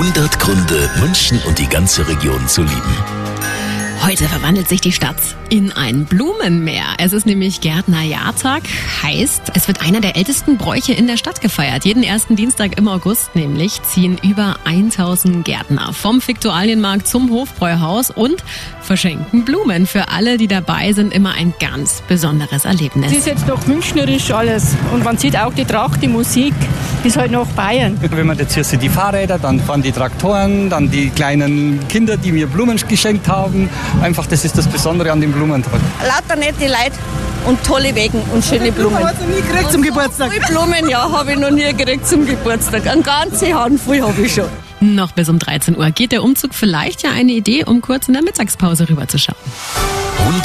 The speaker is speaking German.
100 Gründe, München und die ganze Region zu lieben. Heute verwandelt sich die Stadt in ein Blumenmeer. Es ist nämlich Gärtnerjahrtag, heißt, es wird einer der ältesten Bräuche in der Stadt gefeiert. Jeden ersten Dienstag im August nämlich ziehen über 1000 Gärtner vom Fiktualienmarkt zum Hofbräuhaus und verschenken Blumen. Für alle, die dabei sind, immer ein ganz besonderes Erlebnis. Es ist jetzt doch münchnerisch alles und man sieht auch die Tracht, die Musik, ist halt noch Bayern. Wenn man jetzt hier sieht, die Fahrräder, dann fahren die Traktoren, dann die kleinen Kinder, die mir Blumen geschenkt haben. Einfach, das ist das Besondere an dem Blumentag. Lauter nette Leute und tolle Wegen und schöne Blumen. Hast du nie gekriegt zum Geburtstag? Viele Blumen, ja, habe ich noch nie gekriegt zum Geburtstag. Eine ganze Handvoll habe ich schon. Noch bis um 13 Uhr geht der Umzug vielleicht ja eine Idee, um kurz in der Mittagspause rüberzuschauen.